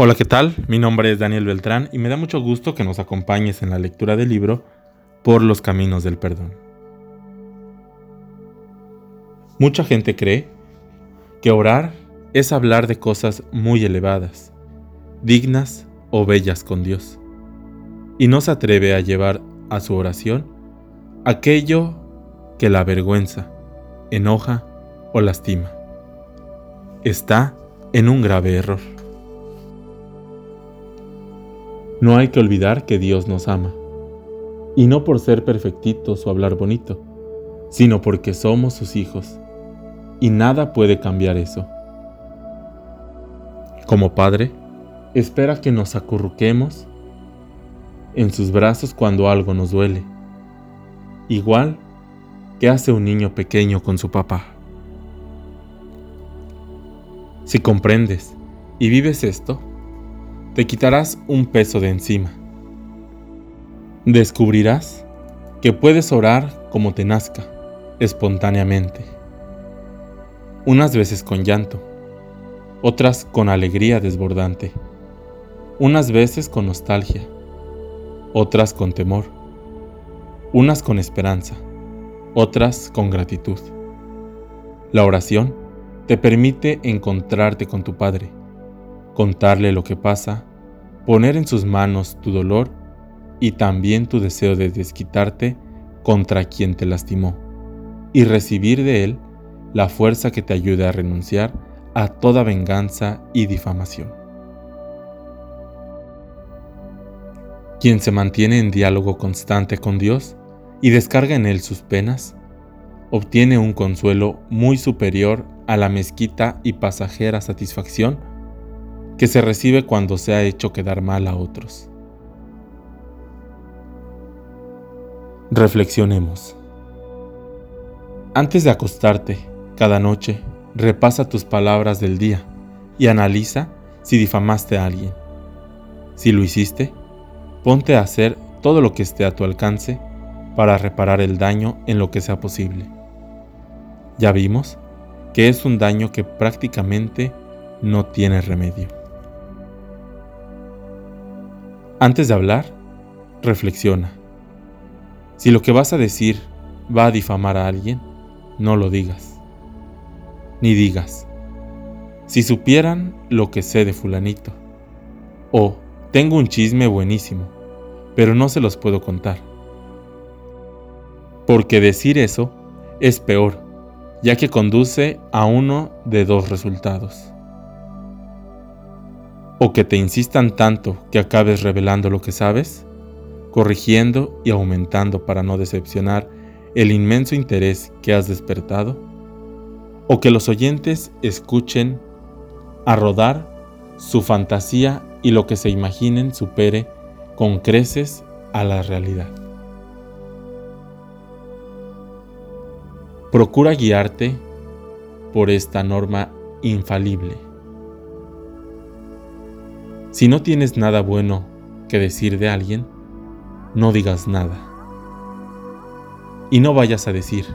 Hola, ¿qué tal? Mi nombre es Daniel Beltrán y me da mucho gusto que nos acompañes en la lectura del libro Por los Caminos del Perdón. Mucha gente cree que orar es hablar de cosas muy elevadas, dignas o bellas con Dios, y no se atreve a llevar a su oración aquello que la avergüenza, enoja o lastima. Está en un grave error. No hay que olvidar que Dios nos ama, y no por ser perfectitos o hablar bonito, sino porque somos sus hijos, y nada puede cambiar eso. Como Padre, espera que nos acurruquemos en sus brazos cuando algo nos duele, igual que hace un niño pequeño con su papá. Si comprendes y vives esto, te quitarás un peso de encima. Descubrirás que puedes orar como te nazca, espontáneamente. Unas veces con llanto, otras con alegría desbordante, unas veces con nostalgia, otras con temor, unas con esperanza, otras con gratitud. La oración te permite encontrarte con tu Padre, contarle lo que pasa poner en sus manos tu dolor y también tu deseo de desquitarte contra quien te lastimó, y recibir de él la fuerza que te ayude a renunciar a toda venganza y difamación. Quien se mantiene en diálogo constante con Dios y descarga en él sus penas, obtiene un consuelo muy superior a la mezquita y pasajera satisfacción que se recibe cuando se ha hecho quedar mal a otros. Reflexionemos. Antes de acostarte, cada noche, repasa tus palabras del día y analiza si difamaste a alguien. Si lo hiciste, ponte a hacer todo lo que esté a tu alcance para reparar el daño en lo que sea posible. Ya vimos que es un daño que prácticamente no tiene remedio. Antes de hablar, reflexiona. Si lo que vas a decir va a difamar a alguien, no lo digas. Ni digas, si supieran lo que sé de fulanito. O tengo un chisme buenísimo, pero no se los puedo contar. Porque decir eso es peor, ya que conduce a uno de dos resultados o que te insistan tanto que acabes revelando lo que sabes, corrigiendo y aumentando para no decepcionar el inmenso interés que has despertado, o que los oyentes escuchen a rodar su fantasía y lo que se imaginen supere con creces a la realidad. Procura guiarte por esta norma infalible si no tienes nada bueno que decir de alguien, no digas nada. Y no vayas a decir,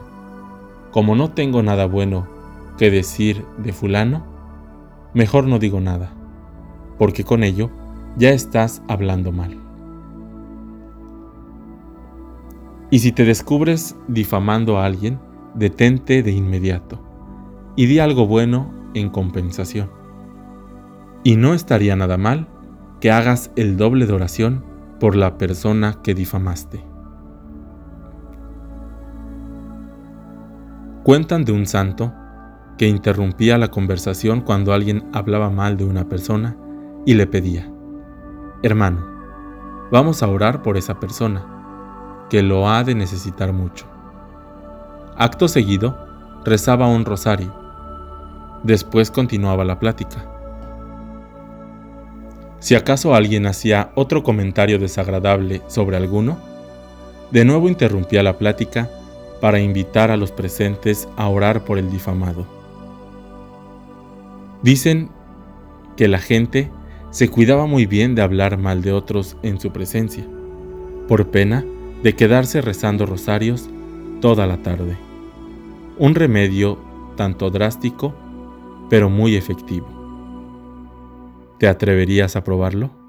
como no tengo nada bueno que decir de fulano, mejor no digo nada, porque con ello ya estás hablando mal. Y si te descubres difamando a alguien, detente de inmediato y di algo bueno en compensación. Y no estaría nada mal que hagas el doble de oración por la persona que difamaste. Cuentan de un santo que interrumpía la conversación cuando alguien hablaba mal de una persona y le pedía, hermano, vamos a orar por esa persona, que lo ha de necesitar mucho. Acto seguido, rezaba un rosario. Después continuaba la plática. Si acaso alguien hacía otro comentario desagradable sobre alguno, de nuevo interrumpía la plática para invitar a los presentes a orar por el difamado. Dicen que la gente se cuidaba muy bien de hablar mal de otros en su presencia, por pena de quedarse rezando rosarios toda la tarde. Un remedio tanto drástico, pero muy efectivo. ¿Te atreverías a probarlo?